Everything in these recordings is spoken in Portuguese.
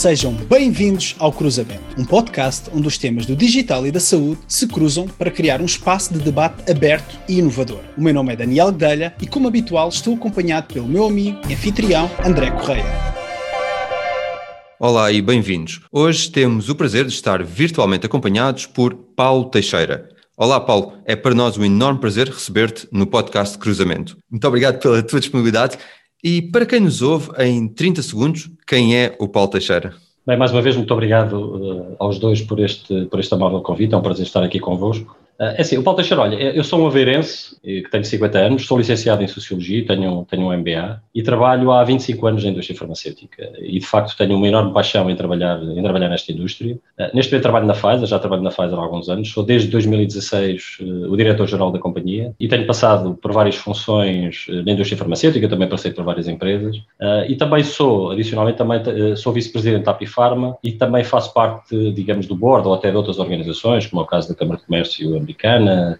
Sejam bem-vindos ao Cruzamento, um podcast onde os temas do digital e da saúde se cruzam para criar um espaço de debate aberto e inovador. O meu nome é Daniel Guedelha e, como habitual, estou acompanhado pelo meu amigo e anfitrião André Correia. Olá e bem-vindos. Hoje temos o prazer de estar virtualmente acompanhados por Paulo Teixeira. Olá, Paulo. É para nós um enorme prazer receber-te no podcast Cruzamento. Muito obrigado pela tua disponibilidade. E para quem nos ouve, em 30 segundos, quem é o Paulo Teixeira? Bem, mais uma vez, muito obrigado uh, aos dois por este, por este amável convite. É um prazer estar aqui convosco. Ah, é assim, o Paulo Teixeira, olha, eu sou um aveirense que tenho 50 anos, sou licenciado em Sociologia, tenho, tenho um MBA e trabalho há 25 anos na indústria farmacêutica. E de facto tenho uma enorme paixão em trabalhar, em trabalhar nesta indústria. Uh, neste momento trabalho na Pfizer, já trabalho na Pfizer há alguns anos, sou desde 2016 uh, o diretor-geral da companhia e tenho passado por várias funções uh, na indústria farmacêutica, também passei por várias empresas. E também sou, adicionalmente, também sou vice-presidente da Apifarma e também faço parte, digamos, do board ou até de outras organizações, como é o caso da Câmara de Comércio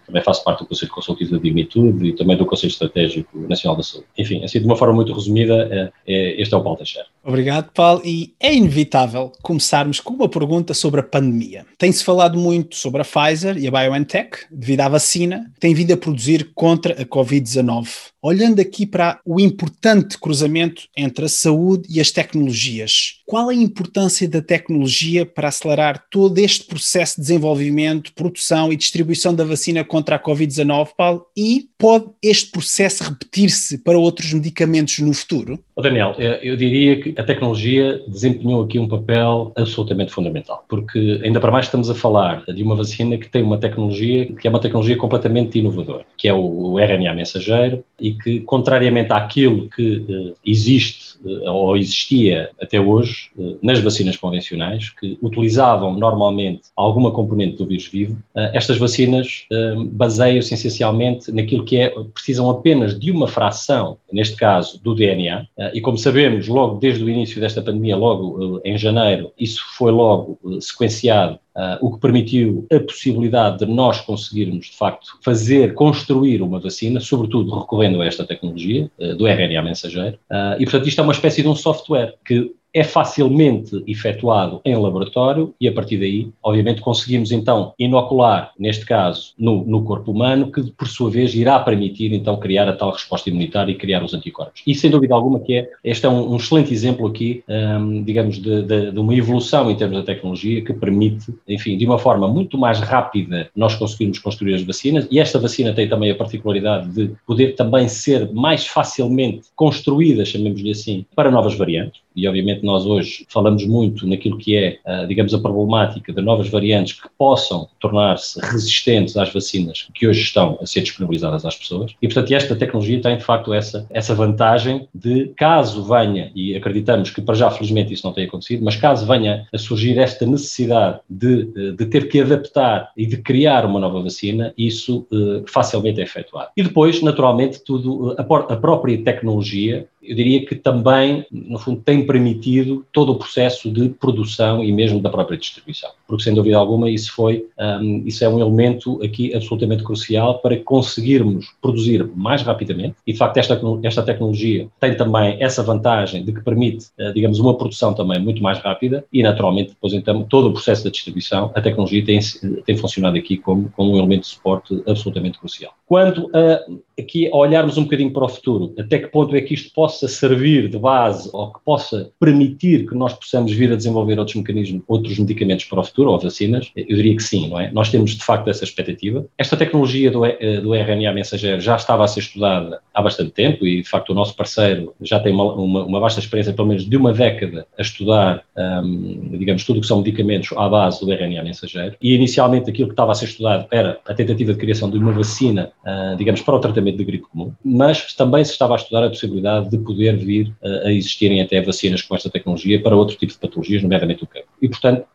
Também faço parte do Conselho Consultivo da Dignitude e também do Conselho Estratégico Nacional da Saúde. Enfim, assim, de uma forma muito resumida, é, é, este é o Paulo Teixeira. Obrigado, Paulo. E é inevitável começarmos com uma pergunta sobre a pandemia. Tem-se falado muito sobre a Pfizer e a BioNTech, devido à vacina, que tem vindo a produzir contra a Covid-19. Olhando aqui para o importante cruzamento entre a saúde e as tecnologias, qual a importância da tecnologia para acelerar todo este processo de desenvolvimento, produção e distribuição da vacina contra a Covid-19, Paulo? E pode este processo repetir-se para outros medicamentos no futuro? Daniel, eu diria que a tecnologia desempenhou aqui um papel absolutamente fundamental, porque ainda para mais estamos a falar de uma vacina que tem uma tecnologia que é uma tecnologia completamente inovadora, que é o RNA mensageiro e que, contrariamente àquilo que uh, existe uh, ou existia até hoje uh, nas vacinas convencionais, que utilizavam normalmente alguma componente do vírus vivo, estas vacinas baseiam-se essencialmente naquilo que é, precisam apenas de uma fração, neste caso do DNA, e como sabemos, logo desde o início desta pandemia, logo em janeiro, isso foi logo sequenciado Uh, o que permitiu a possibilidade de nós conseguirmos, de facto, fazer, construir uma vacina, sobretudo recorrendo a esta tecnologia uh, do RNA mensageiro. Uh, e, portanto, isto é uma espécie de um software que é facilmente efetuado em laboratório e a partir daí, obviamente, conseguimos então inocular, neste caso, no, no, corpo humano, que por sua vez irá permitir então criar a tal resposta imunitária e criar os anticorpos. E sem dúvida alguma que é, este é um, um excelente exemplo aqui, um, digamos, de, de, de, uma evolução em termos da tecnologia que permite, enfim, de uma forma muito mais rápida nós conseguirmos construir as vacinas e esta vacina tem também a particularidade de poder também ser mais facilmente construída, chamemos-lhe assim, para novas variantes e obviamente nós hoje falamos muito naquilo que é, ah, digamos, a problemática de novas variantes que possam tornar-se resistentes às vacinas que hoje estão a ser disponibilizadas às pessoas. E, portanto, esta tecnologia tem, de facto, essa, essa vantagem de, caso venha, e acreditamos que para já, felizmente, isso não tem acontecido, mas caso venha a surgir esta necessidade de, de ter que adaptar e de criar uma nova vacina, isso uh, facilmente é efetuado. E depois, naturalmente, tudo, a, a própria tecnologia eu diria que também, no fundo, tem permitido todo o processo de produção e mesmo da própria distribuição. Porque, sem dúvida alguma, isso foi, um, isso é um elemento aqui absolutamente crucial para conseguirmos produzir mais rapidamente. E, de facto, esta, esta tecnologia tem também essa vantagem de que permite, uh, digamos, uma produção também muito mais rápida e, naturalmente, depois, então, todo o processo da distribuição, a tecnologia tem, tem funcionado aqui como, como um elemento de suporte absolutamente crucial. Quanto a, aqui a olharmos um bocadinho para o futuro, até que ponto é que isto possa servir de base ou que possa permitir que nós possamos vir a desenvolver outros mecanismos, outros medicamentos para o futuro, ou vacinas, eu diria que sim, não é? Nós temos de facto essa expectativa. Esta tecnologia do, eh, do RNA mensageiro já estava a ser estudada há bastante tempo e de facto o nosso parceiro já tem uma, uma, uma vasta experiência, pelo menos de uma década, a estudar, um, digamos, tudo o que são medicamentos à base do RNA mensageiro. E inicialmente aquilo que estava a ser estudado era a tentativa de criação de uma vacina uh, digamos, para o tratamento de gripe comum, mas também se estava a estudar a possibilidade de poder vir uh, a existirem até vacinas com esta tecnologia para outro tipo de patologias, nomeadamente o cancro. E, portanto,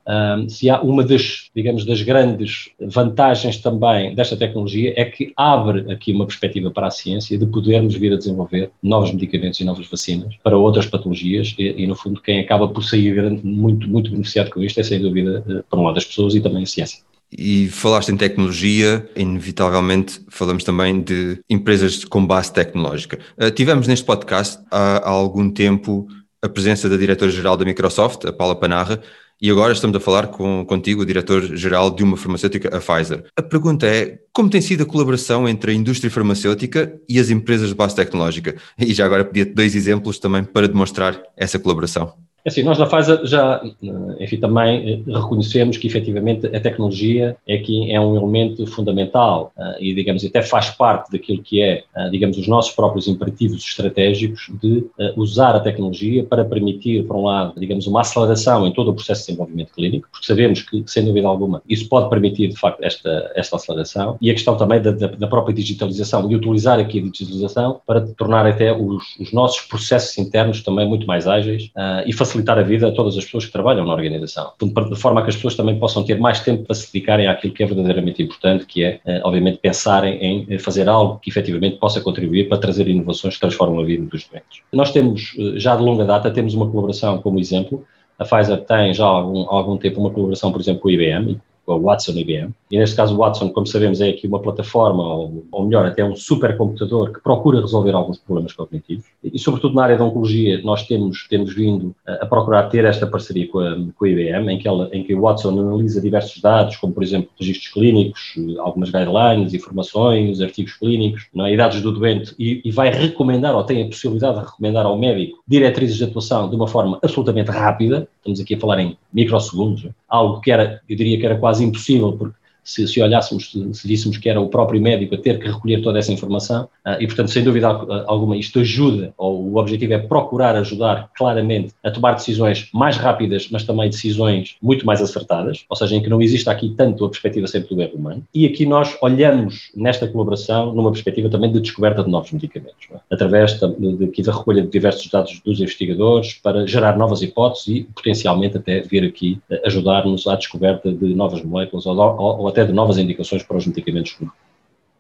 se há uma das, digamos, das grandes vantagens também desta tecnologia é que abre aqui uma perspectiva para a ciência de podermos vir a desenvolver novos medicamentos e novas vacinas para outras patologias e, e no fundo, quem acaba por sair muito, muito beneficiado com isto é, sem dúvida, uh, por um lado, as pessoas e também a ciência. E falaste em tecnologia, inevitavelmente falamos também de empresas com base tecnológica. Uh, tivemos neste podcast há, há algum tempo a presença da diretora-geral da Microsoft, a Paula Panarra, e agora estamos a falar com, contigo, o diretor-geral de uma farmacêutica, a Pfizer. A pergunta é: como tem sido a colaboração entre a indústria farmacêutica e as empresas de base tecnológica? E já agora pedia dois exemplos também para demonstrar essa colaboração. É assim, nós na Pfizer já, eh, enfim, também eh, reconhecemos que efetivamente a tecnologia é que é um elemento fundamental uh, e, digamos, até faz parte daquilo que é, uh, digamos, os nossos próprios imperativos estratégicos de usar a tecnologia para permitir, por um lado, digamos, uma aceleração em todo o processo de desenvolvimento clínico, porque sabemos que, sem dúvida alguma, isso pode permitir, de facto, esta, esta aceleração e a questão também da, da, da própria digitalização e utilizar aqui a digitalização para tornar até os, os nossos processos internos também muito mais ágeis e facilitar facilitar a vida a todas as pessoas que trabalham na organização, de forma que as pessoas também possam ter mais tempo para se dedicarem àquilo que é verdadeiramente importante, que é, eh, obviamente, pensarem em fazer algo que efetivamente possa contribuir para trazer inovações que transformam a vida dos doentes. Nós temos, eh, já de longa data, temos uma colaboração como exemplo, a Pfizer tem já há algum, há algum tempo uma colaboração, por exemplo, com o IBM, com a Watson IBM. E neste caso o Watson, como sabemos, é aqui uma plataforma, ou, ou melhor, até um supercomputador que procura resolver alguns problemas cognitivos. E, sobretudo na área da oncologia, nós temos, temos vindo a, a procurar ter esta parceria com a, com a IBM, em que, ela, em que o Watson analisa diversos dados, como por exemplo registros clínicos, algumas guidelines, informações, artigos clínicos, é? e dados do doente, e, e vai recomendar, ou tem a possibilidade de recomendar ao médico diretrizes de atuação de uma forma absolutamente rápida, estamos aqui a falar em microsegundos, algo que era, eu diria que era quase impossível, porque se, se olhássemos, se víssemos que era o próprio médico a ter que recolher toda essa informação, uh, e portanto, sem dúvida alguma, isto ajuda, ou o objetivo é procurar ajudar claramente a tomar decisões mais rápidas, mas também decisões muito mais acertadas, ou seja, em que não existe aqui tanto a perspectiva sempre do erro humano. E aqui nós olhamos nesta colaboração numa perspectiva também de descoberta de novos medicamentos, é? através de, da recolha de diversos dados dos investigadores para gerar novas hipóteses e potencialmente até vir aqui eh, ajudar-nos à descoberta de novas moléculas ou, ou, ou até de novas indicações para os medicamentos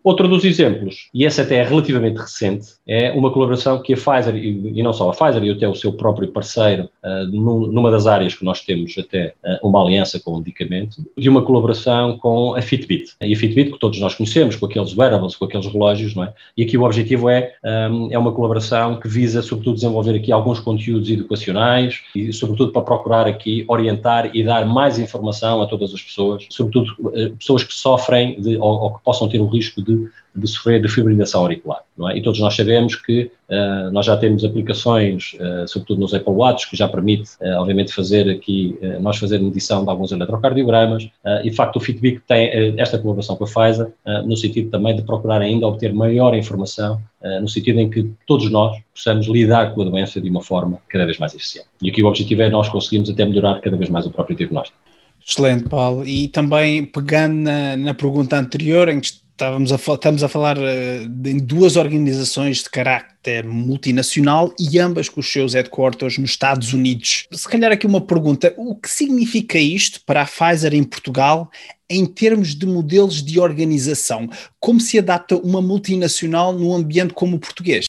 Outro dos exemplos, e esse até é relativamente recente, é uma colaboração que a Pfizer, e, não só a Pfizer, e até o seu próprio parceiro, uh, numa das áreas que nós temos até uh, uma aliança com o medicamento, de uma colaboração com a Fitbit. E a Fitbit, que todos nós conhecemos, com aqueles wearables, com aqueles relógios, não é? E aqui o objetivo é, um, é uma colaboração que visa, sobretudo, desenvolver aqui alguns conteúdos educacionais e, sobretudo, para procurar aqui orientar e dar mais informação a todas as pessoas, sobretudo uh, pessoas que sofrem de, ou, ou que possam ter o risco de de, sofrer de fibrilação auricular. Não é? E todos nós sabemos que uh, nós já temos aplicações, uh, sobretudo nos Apple Watch, que já permite, uh, obviamente, fazer aqui, nós fazer medição de alguns eletrocardiogramas, e de facto o Fitbit tem esta colaboração com a Pfizer, no sentido também de procurar ainda obter maior informação, no sentido em que todos nós possamos lidar com a doença de uma forma cada vez mais eficiente. E aqui o objetivo é nós conseguirmos até melhorar cada vez mais o próprio diagnóstico. Excelente, Paulo. E também pegando na, na pergunta anterior, em que estávamos a, estamos a falar uh, de duas organizações de caráter multinacional e ambas com os seus headquarters nos Estados Unidos. Se calhar aqui uma pergunta: o que significa isto para a Pfizer em Portugal em termos de modelos de organização? Como se adapta uma multinacional num ambiente como o português?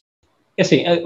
É assim, eh,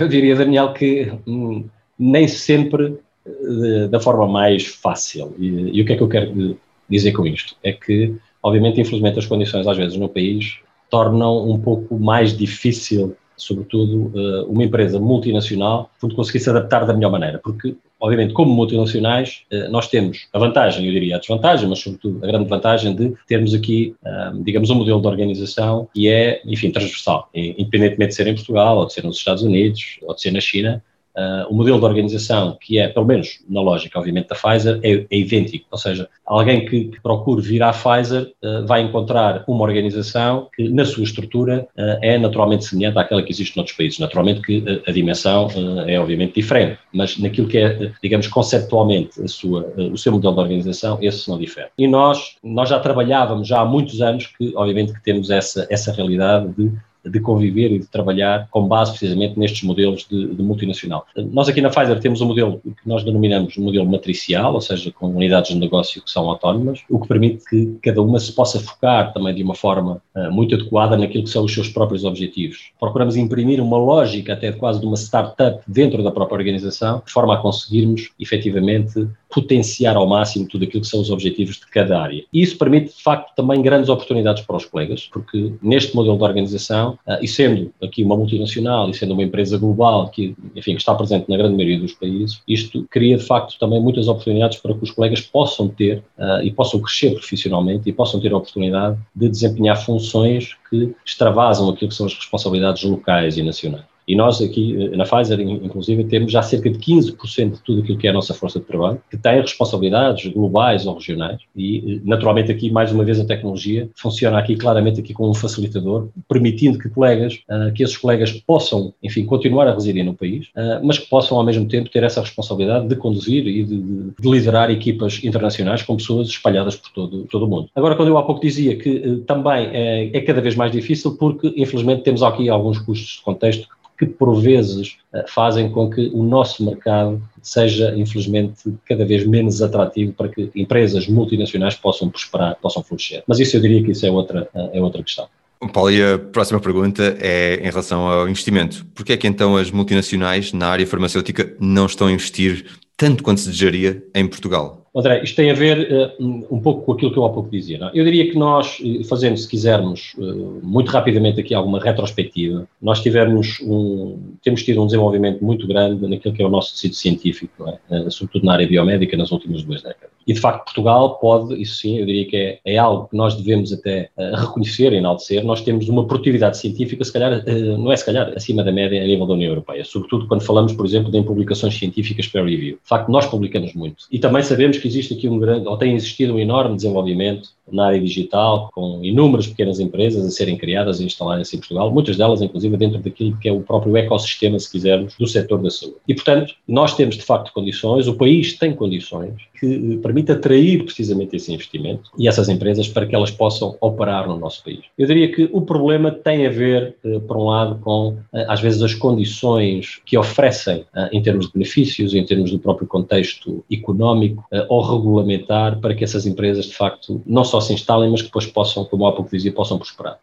eu diria, Daniel, que hum, nem sempre eh, da forma mais fácil. E, e o que é que eu quero dizer com isto? É que Obviamente, infelizmente, as condições às vezes no país tornam um pouco mais difícil, sobretudo, eh, uma empresa multinacional conseguir se adaptar da melhor maneira, porque, obviamente, como multinacionais, eh, nós temos a vantagem, eu diria a desvantagem, mas sobretudo a grande vantagem de termos aqui, eh, digamos, um modelo de organização que é, enfim, transversal, independentemente de ser em Portugal, ou de ser nos Estados Unidos, ou de ser na China, Uh, o modelo de organização, que é, pelo menos na lógica, obviamente, da Pfizer, é, é idêntico. Ou seja, alguém que, que procure vir à Pfizer uh, vai encontrar uma organização que, na sua estrutura, uh, é naturalmente semelhante àquela que existe noutros países. Naturalmente que a, dimensão é, obviamente, diferente, mas naquilo que é, digamos, conceptualmente sua, o seu modelo de organização, esse não difere. E nós, nós já trabalhávamos já há muitos anos que, obviamente, que temos essa, essa realidade de de conviver e de trabalhar com base precisamente nestes modelos de, de, multinacional. Nós aqui na Pfizer temos um modelo que nós denominamos um modelo matricial, ou seja, com unidades de negócio que são autónomas, o que permite que cada uma se possa focar também de uma forma uh, muito adequada naquilo que são os seus próprios objetivos. Procuramos imprimir uma lógica até quase de uma startup dentro da própria organização, de forma a conseguirmos efetivamente potenciar ao máximo tudo aquilo que são os objetivos de cada área. E isso permite, de facto, também grandes oportunidades para os colegas, porque neste modelo de organização inovação, e sendo aqui uma multinacional e sendo uma empresa global que, enfim, está presente na grande maioria dos países, isto cria de facto também muitas oportunidades para que os colegas possam ter e possam crescer profissionalmente e possam ter a oportunidade de desempenhar funções que extravasam aquilo que são as responsabilidades locais e nacionais. E nós aqui eh, na Pfizer, inclusive, temos já cerca de 15% de tudo aquilo que é a nossa força de trabalho, que tem responsabilidades globais ou regionais. E, eh, naturalmente, aqui, mais uma vez, a tecnologia funciona aqui claramente aqui como um facilitador, permitindo que colegas, uh, que esses colegas possam, enfim, continuar a residir no país, mas que possam, ao mesmo tempo, ter essa responsabilidade de conduzir e de, de, de liderar equipas internacionais com pessoas espalhadas por todo, todo o mundo. Agora, quando eu há pouco dizia que também é, é cada vez mais difícil, porque, infelizmente, temos aqui alguns custos de contexto que por vezes eh, fazem com que o nosso mercado seja, infelizmente, cada vez menos atrativo para que empresas multinacionais possam prosperar, possam florescer. Mas isso eu diria que isso é outra, eh, é outra questão. Paulo, e a próxima pergunta é em relação ao investimento. Por que é que então as multinacionais na área farmacêutica não estão a investir tanto quanto se desejaria em Portugal? André, isto tem a ver uh, um pouco com aquilo que eu há pouco dizia. Não? É? Eu diria que nós, eh, fazendo, se quisermos, uh, muito rapidamente aqui alguma retrospectiva, nós tivemos um, temos tido um desenvolvimento muito grande naquilo que é o nosso tecido científico, é? uh, sobretudo na área biomédica, nas últimas duas décadas. E, de facto, Portugal pode, isso sim, eu diria que é, é algo que nós devemos até reconhecer e enaltecer. Nós temos uma produtividade científica, se calhar, não é se calhar, acima da média a nível da União Europeia, sobretudo quando falamos, por exemplo, de publicações científicas peer review. De facto, nós publicamos muito. E também sabemos que existe aqui um grande, ou tem existido um enorme desenvolvimento na área digital, com inúmeras pequenas empresas a serem criadas e instalarem-se em Portugal, muitas delas, inclusive, dentro daquilo que é o próprio ecossistema, se quisermos, do setor da saúde. E, portanto, nós temos, de facto, condições, o país tem condições que eh, permite atrair precisamente esse investimento e essas empresas para que elas possam operar no nosso país. Eu diria que o problema tem a ver, eh, por um lado, com, eh, às vezes, as condições que oferecem em termos de benefícios, em termos do próprio contexto económico ou regulamentar, para que essas empresas, de facto, não só se instalem, mas que depois possam, como há pouco dizia, possam prosperar.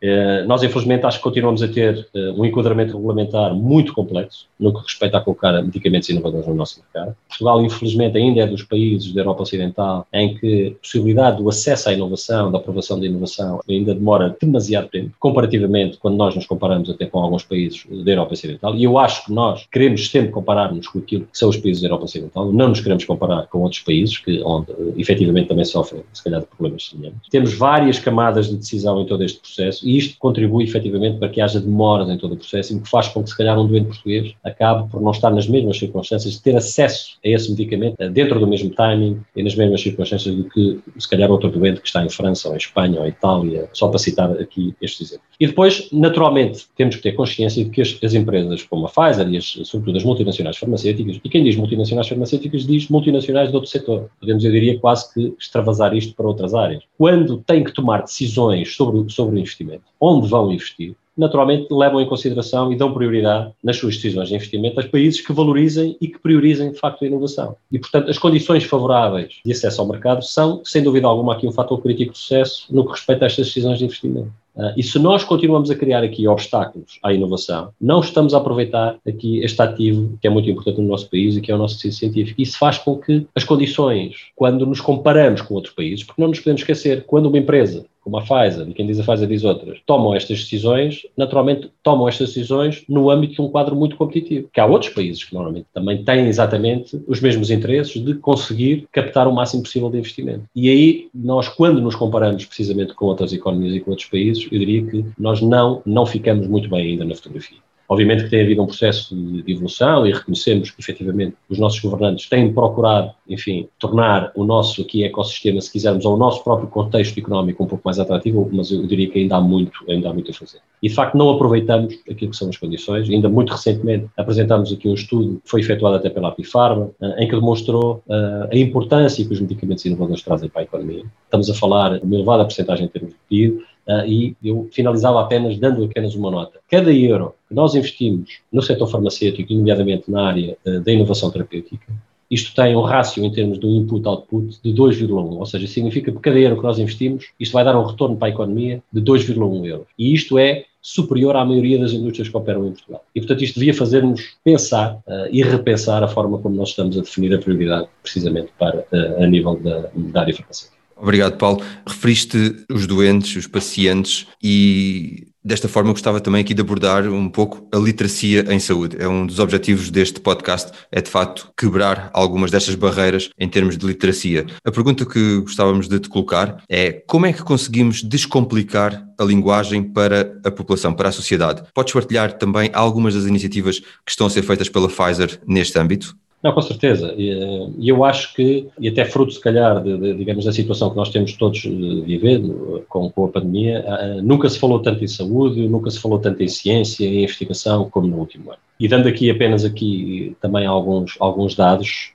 Nós, infelizmente, acho que continuamos a ter um enquadramento regulamentar muito complexo no que respeita a colocar medicamentos inovadores no nosso mercado. Portugal, infelizmente, ainda é dos países da Europa Ocidental em que a possibilidade do acesso à inovação, da aprovação da inovação, ainda demora demasiado tempo, comparativamente quando nós nos comparamos até com alguns países da Europa Ocidental. E eu acho que nós queremos sempre comparar-nos com aquilo que são os países da Europa Ocidental, não nos queremos comparar com outros países que, onde efetivamente também sofrem, se calhar, de problemas semelhantes. Temos várias camadas de decisão em todo este processo e isto contribui efetivamente para que haja demoras em todo o processo e que faz com que, se calhar, um doente português acabe por não estar nas mesmas circunstâncias de ter acesso a esse medicamento dentro do mesmo timing, e nas mesmas circunstâncias do que, se calhar, outro doente que está em França ou em Espanha ou em Itália, só para citar aqui estes exemplos. E depois, naturalmente, temos que ter consciência de que as, as empresas como a Pfizer e, as, sobretudo, as multinacionais farmacêuticas, e quem diz multinacionais farmacêuticas diz multinacionais de outro setor. Podemos, eu diria, quase que extravasar isto para outras áreas. Quando têm que tomar decisões sobre, sobre o investimento, onde vão investir, naturalmente levam em consideração e dão prioridade nas suas decisões de investimento a países que valorizem e que priorizem de facto a inovação. E, portanto, as condições favoráveis de acesso ao mercado são, sem dúvida alguma, aqui um fator crítico de sucesso no que respeita a estas decisões de investimento. Uh, e se nós continuamos a criar aqui obstáculos à inovação, não estamos a aproveitar aqui este ativo que é muito importante no nosso país e que é o nosso tecido científico. Isso faz com que as condições, quando nos comparamos com outros países, porque não nos podemos esquecer, quando uma empresa como a Pfizer, e quem diz a Pfizer diz outras, tomam estas decisões, naturalmente tomam estas decisões no âmbito de um quadro muito competitivo. Que há outros países que normalmente também têm exatamente os mesmos interesses de conseguir captar o máximo possível de investimento. E aí, nós, quando nos comparamos precisamente com outras economias e com outros países, eu diria que nós não, não ficamos muito bem ainda na fotografia. Obviamente que tem havido um processo de evolução e reconhecemos que, efetivamente, os nossos governantes têm procurado, enfim, tornar o nosso aqui ecossistema, se quisermos, ou o nosso próprio contexto económico um pouco mais atrativo, mas eu diria que ainda há muito, ainda há muito a fazer. E, de facto, não aproveitamos aquilo que são as condições. Ainda muito recentemente apresentámos aqui um estudo que foi efetuado até pela Apifarma, eh, em que demonstrou uh, a importância que os medicamentos inovadores trazem para a economia. Estamos a falar de uma elevada porcentagem em termos de PIB, Uh, e eu finalizava apenas dando apenas uma nota. Cada euro que nós investimos no setor farmacêutico, nomeadamente na área uh, da inovação terapêutica, isto tem um rácio em termos do input-output de 2,1, ou seja, significa que cada euro que nós investimos, isto vai dar um retorno para a economia de 2,1 euros. E isto é superior à maioria das indústrias que operam em Portugal. E, portanto, isto devia fazer-nos pensar uh, e repensar a forma como nós estamos a definir a prioridade, precisamente para, a nível da, da área farmacêutica. Obrigado, Paulo. Referiste os doentes, os pacientes e Desta forma, gostava também aqui de abordar um pouco a literacia em saúde. É um dos objetivos deste podcast, é de facto quebrar algumas destas barreiras em termos de literacia. A pergunta que gostávamos de te colocar é como é que conseguimos descomplicar a linguagem para a população, para a sociedade? Podes partilhar também algumas das iniciativas que estão a ser feitas pela Pfizer neste âmbito? Não, com certeza. E eu acho que, e até fruto, se calhar, de, de, digamos, da situação que nós temos todos vivido com, com a pandemia, nunca se falou tanto em saúde, nunca se falou tanto em ciência, em investigação, como no último ano. E dando aqui apenas aqui também alguns, alguns dados,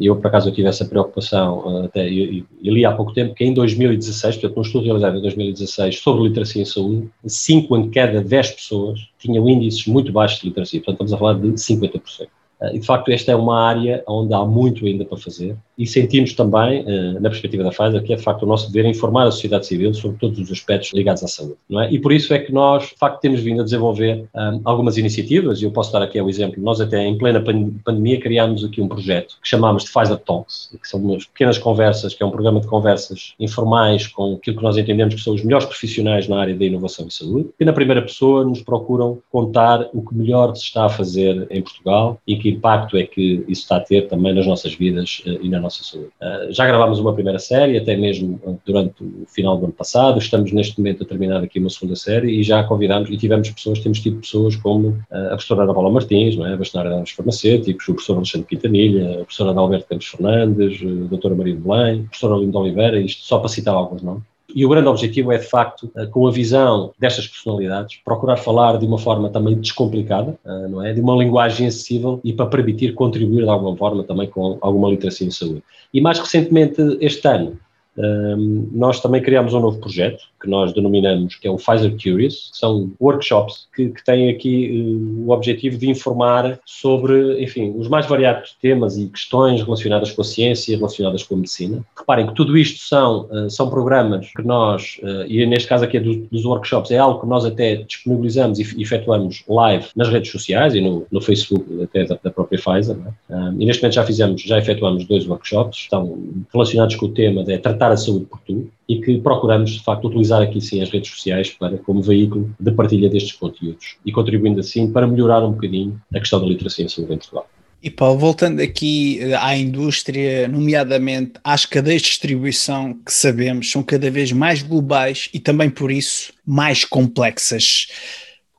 eu por acaso eu tive essa preocupação, até eu, eu, li há pouco tempo que em 2016, portanto num estudo realizado em 2016 sobre literacia em saúde, 5 em cada 10 pessoas tinham índices muito baixos de literacia, portanto estamos a falar de 50%. E de facto, esta é uma área onde há muito ainda para fazer e sentimos também, eh, na perspectiva da Pfizer, que é de facto o nosso dever informar a sociedade civil sobre todos os aspectos ligados à saúde. Não é? E por isso é que nós, de facto, temos vindo a desenvolver um, algumas iniciativas, e eu posso dar aqui o exemplo, nós até em plena pandemia criámos aqui um projeto que chamámos de Pfizer Talks, que são umas pequenas conversas, que é um programa de conversas informais com aquilo que nós entendemos que são os melhores profissionais na área da inovação e saúde, que na primeira pessoa nos procuram contar o que melhor se está a fazer em Portugal e que impacto é que isso está a ter também nas nossas vidas uh, e na nossa saúde. Uh, já gravámos uma primeira série, até mesmo durante o final do ano passado, estamos neste momento a terminar aqui uma segunda série e já convidámos e tivemos pessoas, temos tido pessoas como uh, a professora Ana Paula Martins, não é? a bastonária dos farmacêuticos, o professor Alexandre Quintanilha, a professora Adalberto Campos Fernandes, a doutora Maria de Belém, a professora Olinda Oliveira, isto só para citar alguns nomes. E o grande objetivo é, de facto, eh, com a visão destas personalidades, procurar falar de uma forma também descomplicada, eh, não é? De uma linguagem acessível e para permitir contribuir de alguma forma também com alguma literacia em saúde. E mais recentemente, este ano, um, nós também criamos um novo projeto que nós denominamos que é o Pfizer Curious, são workshops que, que têm aqui uh, o objetivo de informar sobre, enfim, os mais variados temas e questões relacionadas com a ciência, relacionadas com a medicina. Reparem que tudo isto são, uh, são programas que nós, uh, e neste caso aqui é dos, dos, workshops, é algo que nós até disponibilizamos e efetuamos live nas redes sociais e no, no Facebook até da, da própria Pfizer. É? Um, e neste momento já fizemos, já efetuamos dois workshops, estão relacionados com o tema de tratar a saúde por tu e que procuramos, de facto, utilizar aqui sim as redes sociais para, como veículo de partilha destes conteúdos e contribuindo assim para melhorar um bocadinho a questão da literacia em saúde em. E Paulo, voltando aqui eh, à indústria, nomeadamente às cadeias de distribuição que sabemos são cada vez mais globais e também por isso mais complexas.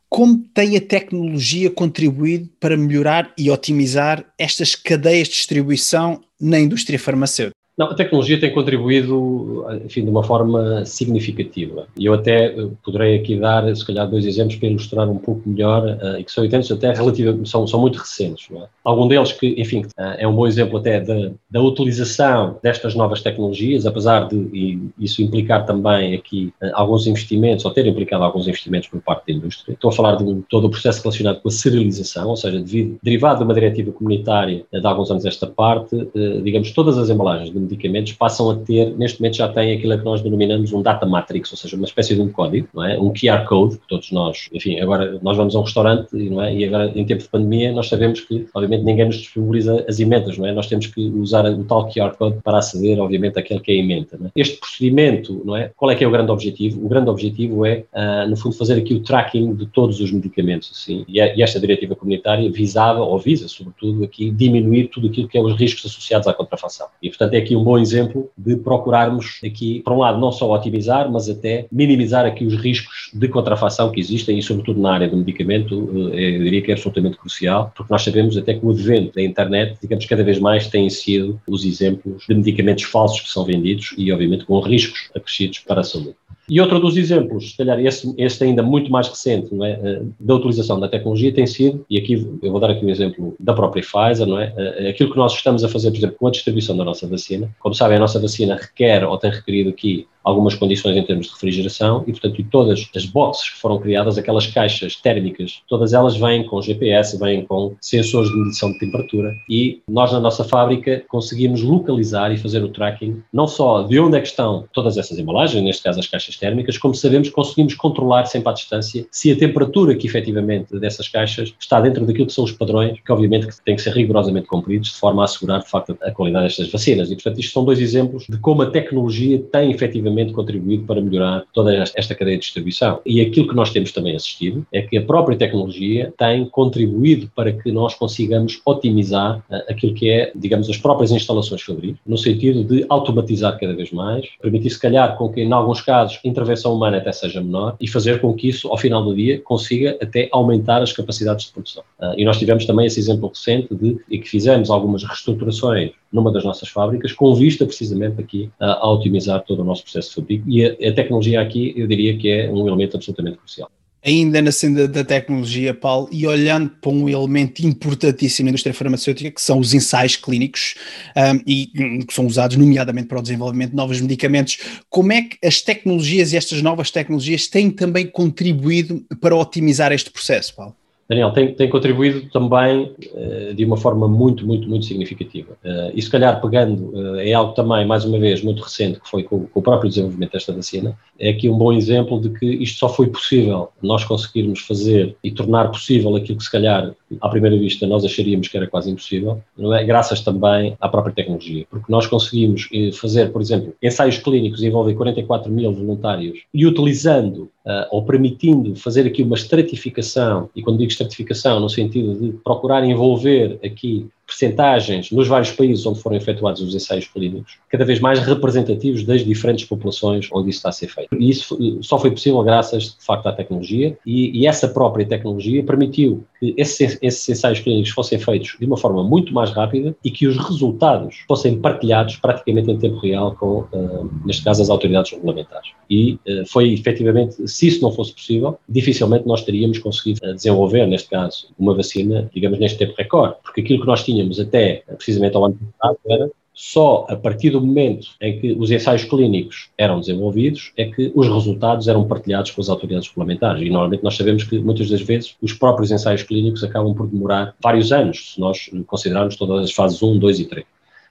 Como tem a tecnologia contribuído para melhorar e otimizar estas cadeias de distribuição na indústria farmacêutica? Não, a tecnologia tem contribuído, enfim, de uma forma significativa. E eu até eh, poderei aqui dar, se calhar, dois exemplos para ilustrar um pouco melhor, uh, e que são exemplos até relativamente, são, são muito recentes. É? Algum deles que, enfim, uh, é um bom exemplo até da, utilização destas novas tecnologias, apesar de isso implicar também aqui uh, alguns investimentos, ou ter implicado alguns investimentos por parte da indústria. Estou a falar de todo o processo relacionado com a serialização, ou seja, devido, derivado de uma diretiva comunitária de alguns anos esta parte, digamos, todas as embalagens de medicamentos passam a ter, neste momento já têm aquilo que nós denominamos um data matrix, ou seja, uma espécie de um código, não é? um QR code, que todos nós, enfim, agora nós vamos a um restaurante não é? e agora em tempo de pandemia nós sabemos que, obviamente, ninguém nos disponibiliza as emendas, não é? Nós temos que usar o tal QR code para aceder, obviamente, àquele que é a emenda. É? Este procedimento, não é? Qual é que é o grande objetivo? O grande objetivo é, uh, no fundo, fazer aqui o tracking de todos os medicamentos, assim, e, e esta diretiva comunitária visava, ou visa, sobretudo, aqui diminuir tudo aquilo que é os riscos associados à contrafação. E, portanto, é aqui um bom exemplo de procurarmos aqui, por um lado, não só otimizar, mas até minimizar aqui os riscos de contrafação que existem e, sobretudo, na área do medicamento, eh, eu diria que é absolutamente crucial, porque nós sabemos até que o advento da internet, digamos, cada vez mais têm sido os exemplos de medicamentos falsos que são vendidos e, obviamente, com riscos acrescidos para a saúde. E outro dos exemplos, se calhar este, este ainda muito mais recente, não é, eh, da utilização da tecnologia tem sido, e aqui eu vou dar aqui um exemplo da própria Pfizer, não é, eh, aquilo que nós estamos a fazer, por exemplo, com a distribuição da nossa vacina. Como sabem, a nossa vacina requer ou tem requerido aqui algumas condições em termos de refrigeração e, portanto, e todas as boxes que foram criadas, aquelas caixas térmicas, todas elas vêm com GPS, vêm com sensores de medição de temperatura e nós na nossa fábrica conseguimos localizar e fazer o tracking não só de onde é que estão todas essas embalagens, neste caso as caixas térmicas, como sabemos conseguimos controlar sempre à distância se a temperatura que efetivamente dessas caixas está dentro daquilo que são os padrões, que obviamente têm que ser rigorosamente cumpridos de forma a assegurar de facto a qualidade destas vacinas. E portanto isto são dois exemplos de como a tecnologia tem efetivamente contribuído para melhorar toda esta cadeia de distribuição. E aquilo que nós temos também assistido é que a própria tecnologia tem contribuído para que nós consigamos otimizar uh, aquilo que é, digamos, as próprias instalações fabril, no sentido de automatizar cada vez mais, permitir se calhar com que em alguns casos a intervenção humana até seja menor e fazer com que isso ao final do dia consiga até aumentar as capacidades de produção. Uh, e nós tivemos também esse exemplo recente de e que fizemos algumas reestruturações numa das nossas fábricas, com vista precisamente aqui a, a otimizar todo o nosso processo de fabrico. E a, a tecnologia aqui, eu diria que é um elemento absolutamente crucial ainda na senda da tecnologia, Paulo, e olhando para um elemento importantíssimo na indústria farmacêutica, que são os ensaios clínicos, um, e hum, que são usados nomeadamente para o desenvolvimento de novos medicamentos, como é que as tecnologias e estas novas tecnologias têm também contribuído para otimizar este processo, Paulo? Daniel, tem, tem contribuído também uh, de uma forma muito, muito, muito significativa. Uh, e se calhar pegando, uh, é algo também, mais uma vez, muito recente, que foi com, com, o próprio desenvolvimento desta vacina, é aqui um bom exemplo de que isto só foi possível nós conseguirmos fazer e tornar possível aquilo que se calhar, à primeira vista, nós acharíamos que era quase impossível, é? graças também à própria tecnologia. Porque nós conseguimos fazer, por exemplo, ensaios clínicos envolvem 44 mil voluntários e utilizando uh, ou permitindo fazer aqui uma estratificação, e quando digo estratificação, no sentido de procurar envolver aqui percentagens nos vários países onde foram efetuados os ensaios clínicos, cada vez mais representativos das diferentes populações onde isso está a ser feito. E isso só foi possível graças, de facto, à tecnologia, e, e essa própria tecnologia permitiu que esses, esses, ensaios clínicos fossem feitos de uma forma muito mais rápida e que os resultados fossem partilhados praticamente em tempo real com, uh, neste caso, as autoridades regulamentares. E uh, foi efetivamente, se isso não fosse possível, dificilmente nós teríamos conseguido uh, desenvolver, neste caso, uma vacina, digamos, neste tempo recorde, porque aquilo que nós tínhamos tínhamos até precisamente ao ano passado era só a partir do momento em que os ensaios clínicos eram desenvolvidos é que os resultados eram partilhados com as autoridades regulamentares. E normalmente nós sabemos que muitas das vezes os próprios ensaios clínicos acabam por demorar vários anos, se nós considerarmos todas as fases 1, 2 e 3.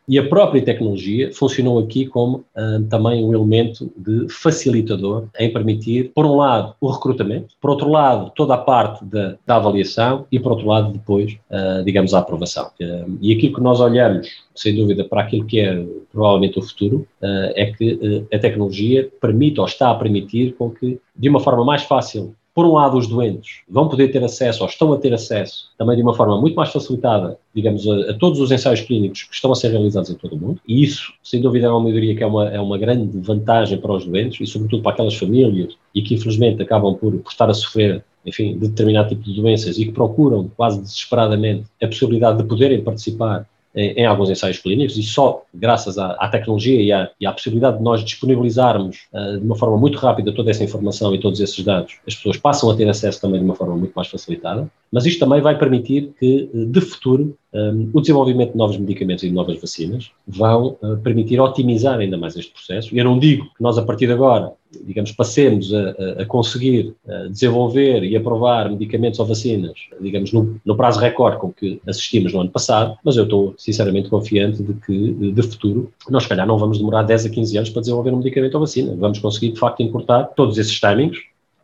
E a própria tecnologia funcionou aqui como uh, também um elemento de facilitador em permitir, por um lado, o recrutamento, por outro lado, toda a parte da, da avaliação e, por outro lado, depois, uh, digamos, a aprovação. Uh, e aquilo que nós olhamos, sem dúvida, para aquilo que é provavelmente o futuro, é que a tecnologia permite ou está a permitir com que, de uma forma mais fácil por um lado, os doentes vão poder ter acesso, ou estão a ter acesso, também de uma forma muito mais facilitada, digamos, a, a, todos os ensaios clínicos que estão a ser realizados em todo o mundo. E isso, sem dúvida, é uma maioria que é uma, é uma grande vantagem para os doentes e, sobretudo, para aquelas famílias e que, infelizmente, acabam por, por estar a sofrer enfim, de determinado tipo de doenças e que procuram quase desesperadamente a possibilidade de poderem participar em, em, alguns ensaios clínicos e só graças à, à tecnologia e à, e à, possibilidade de nós disponibilizarmos uh, de uma forma muito rápida toda essa informação e todos esses dados, as pessoas passam a ter acesso também de uma forma muito mais facilitada, mas isto também vai permitir que, eh, de futuro, um, o desenvolvimento de novos medicamentos e de novas vacinas vão uh, permitir otimizar ainda mais este processo. Eu não digo que nós, a partir de agora, digamos, passemos a, a, a conseguir uh, desenvolver e aprovar medicamentos ou vacinas, digamos, no, no, prazo recorde com que assistimos no ano passado, mas eu estou sinceramente confiante de que, de futuro, nós, se calhar, não vamos demorar 10 a 15 anos para desenvolver um medicamento ou vacina. Vamos conseguir, de facto, encurtar todos esses timings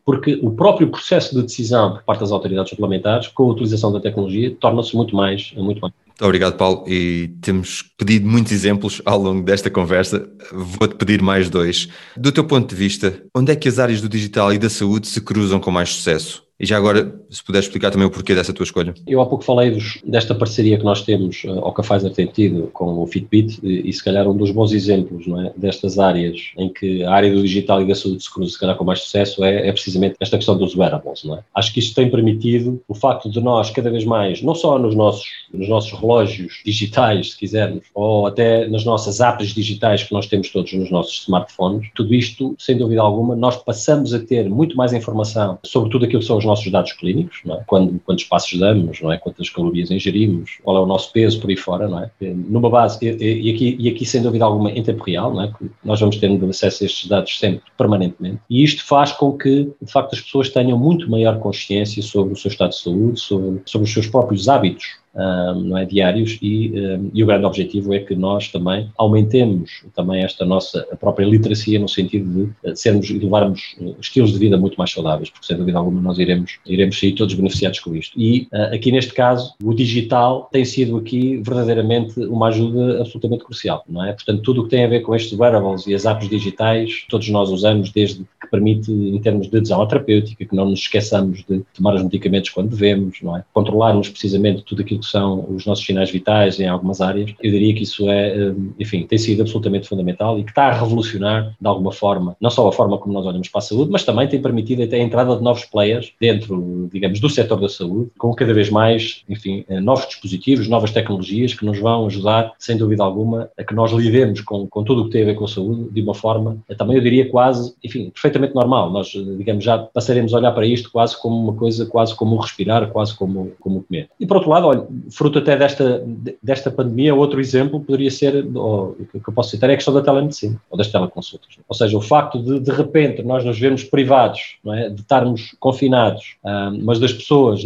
porque o próprio processo de decisão por parte das autoridades regulamentares, com a utilização da tecnologia, torna-se muito mais, muito mais. Muito obrigado, Paulo. E temos pedido muitos exemplos ao longo desta conversa. Vou-te pedir mais dois. Do teu ponto de vista, onde é que as áreas do digital e da saúde se cruzam com mais sucesso? E já agora, se puderes explicar também o porquê dessa tua escolha. Eu há pouco falei dos, desta parceria que nós temos, eh, ou que a Pfizer tem tido com o Fitbit, e, e se calhar um dos bons exemplos não é, destas áreas em que a área do digital e da saúde se cruza, se calhar com mais sucesso, é, é precisamente esta questão dos wearables. Não é? Acho que isto tem permitido o facto de nós, cada vez mais, não só nos nossos, nos nossos relógios digitais, se quisermos, ou até nas nossas apps digitais que nós temos todos nos nossos smartphones, tudo isto, sem dúvida alguma, nós passamos a ter muito mais informação sobre tudo aquilo que são os nossos dados clínicos, é? Quando, quantos passos damos, não é? Quantas calorias ingerimos, qual é o nosso peso por aí fora, não é? Numa base, e, e aqui, e aqui sem dúvida alguma em tempo real, não é? Nós vamos tendo acesso a estes dados sempre, permanentemente, e isto faz com que, de facto, as pessoas tenham muito maior consciência sobre o seu estado de saúde, sobre, sobre os seus próprios hábitos um, não é, diários e, um, e, o grande objetivo é que nós também aumentemos também esta nossa própria literacia no sentido de, de sermos e levarmos uh, estilos de vida muito mais saudáveis, porque sem dúvida alguma nós iremos, iremos sair todos beneficiados com isto. E uh, aqui neste caso o digital tem sido aqui verdadeiramente uma ajuda absolutamente crucial, não é? Portanto, tudo o que tem a ver com estes wearables e as apps digitais, todos nós usamos desde que permite em termos de à terapêutica, que não nos esqueçamos de tomar os medicamentos quando devemos, não é? Controlarmos precisamente tudo aquilo que são os nossos sinais vitais em algumas áreas, eu diria que isso é, eh, enfim, tem sido absolutamente fundamental e que está a revolucionar, de alguma forma, não só a forma como nós olhamos para a saúde, mas também tem permitido até a entrada de novos players dentro, digamos, do setor da saúde, com cada vez mais, enfim, eh, novos dispositivos, novas tecnologias que nos vão ajudar, sem dúvida alguma, a que nós lidemos com, com tudo o que tem a ver com a saúde de uma forma, eh, também eu diria quase, enfim, perfeitamente normal. Nós, digamos, já passaremos a olhar para isto quase como uma coisa, quase como respirar, quase como, como comer. E por outro lado, olha, fruto até desta, desta pandemia, outro exemplo poderia ser, ou, que eu posso citar, é a questão da telemedicina, ou das teleconsultas. Ou seja, o facto de, de repente, nós nos vermos privados, é? de estarmos confinados, um, mas das pessoas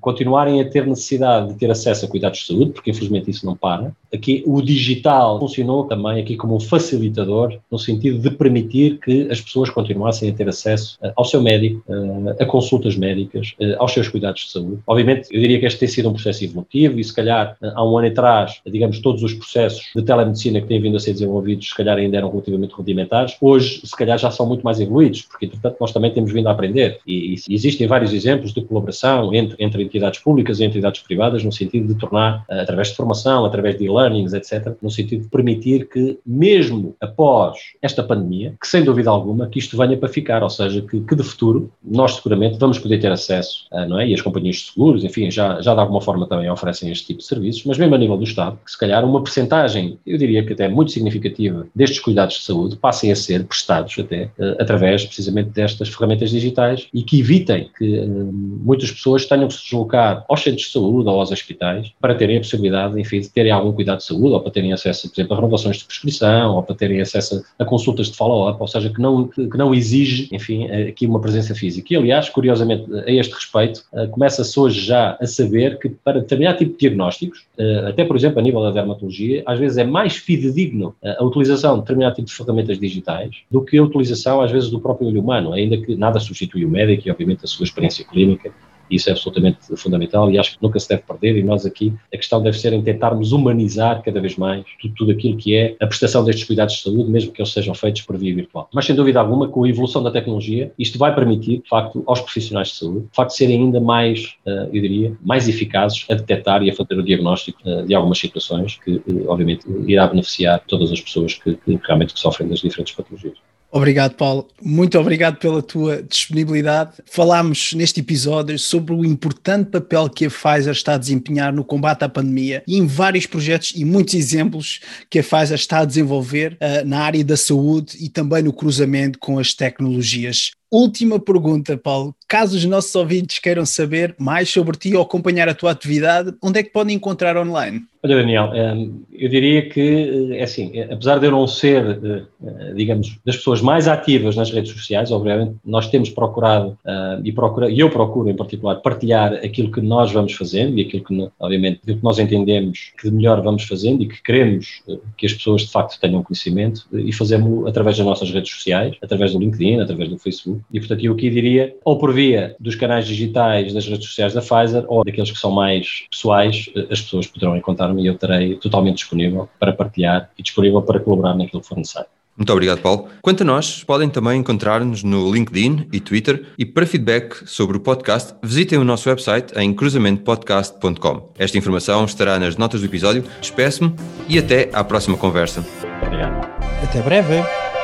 continuarem a ter necessidade de ter acesso a cuidados de saúde, porque infelizmente isso não para. Aqui o digital funcionou também aqui como um facilitador, no sentido de permitir que as pessoas continuassem a ter acesso uh, ao seu médico, uh, a consultas médicas, uh, aos seus cuidados de saúde. Obviamente, eu diria que este tem sido um processo evolutivo, e se calhar há um ano atrás, digamos, todos os processos de telemedicina que têm vindo a ser desenvolvidos, se calhar ainda eram relativamente rudimentares, hoje se calhar já são muito mais evoluídos, porque entretanto nós também temos vindo a aprender e, e existem vários exemplos de colaboração entre, entre entidades públicas e entidades privadas no sentido de tornar, eh, através de formação, através de e-learnings, etc., no sentido de permitir que mesmo após esta pandemia, que sem dúvida alguma que isto venha para ficar, ou seja, que, que de futuro nós seguramente vamos poder ter acesso, eh, não é? E as companhias de seguros, enfim, já, já de alguma forma também oferecem este tipo de serviços, mas mesmo a nível do Estado, que se calhar uma percentagem, eu diria que até muito significativa, destes cuidados de saúde passem a ser prestados até uh, através precisamente destas ferramentas digitais e que evitem que uh, muitas pessoas tenham que se deslocar aos centros de saúde ou aos hospitais para terem a possibilidade, enfim, de terem algum cuidado de saúde ou para terem acesso, por exemplo, a renovações de prescrição ou para terem acesso a, consultas de follow-up, ou seja, que não, que não exige, enfim, aqui uma presença física. E, aliás, curiosamente, a este respeito, uh, começa-se hoje já a saber que para determinado tipo de diagnósticos, eh, até por exemplo a nível da dermatologia, às vezes é mais fidedigno eh, a utilização de determinado tipo de ferramentas digitais do que a utilização às vezes do próprio olho humano, ainda que nada substitui o médico e obviamente a sua experiência clínica isso é absolutamente fundamental e acho que nunca se deve perder. E nós aqui, a questão deve ser em tentarmos humanizar cada vez mais tudo, tudo aquilo que é a prestação destes cuidados de saúde, mesmo que eles sejam feitos por via virtual. Mas sem dúvida alguma, com a evolução da tecnologia, isto vai permitir, de facto, aos profissionais de saúde, de facto, serem ainda mais, uh, eu diria, mais eficazes a detectar e a fazer o diagnóstico uh, de algumas situações que, uh, obviamente, irá beneficiar todas as pessoas que, que realmente sofrem das diferentes patologias. Obrigado, Paulo. Muito obrigado pela tua disponibilidade. Falámos neste episódio sobre o importante papel que a Pfizer está a desempenhar no combate à pandemia e em vários projetos e muitos exemplos que a Pfizer está a desenvolver uh, na área da saúde e também no cruzamento com as tecnologias. Última pergunta, Paulo. Caso os nossos ouvintes queiram saber mais sobre ti ou acompanhar a tua atividade, onde é que podem encontrar online? Olha, Daniel, hum, eu diria que, é assim, apesar de eu não ser, eh, eh, digamos, das pessoas mais ativas nas redes sociais, obviamente, nós temos procurado, hum, e, procura, eu procuro em particular, partilhar aquilo que nós vamos fazendo e aquilo que, obviamente, aquilo que nós entendemos que de melhor vamos fazendo e que queremos eh, que as pessoas, de facto, tenham conhecimento e fazemos através das nossas redes sociais, através do LinkedIn, através do Facebook, e, portanto, eu aqui diria, ou por via dos canais digitais das redes sociais da Pfizer, ou daqueles que são mais pessoais, eh, as pessoas poderão encontrar-me e eu terei totalmente disponível para partilhar e disponível para colaborar naquilo que for necessário. Muito obrigado, Paulo. Quanto a nós, podem também encontrar-nos no LinkedIn e Twitter e para feedback sobre o podcast, visitem o nosso website em cruzamentopodcast.com. Esta informação estará nas notas do episódio. Despeço-me e até à próxima conversa. Obrigado. Até breve.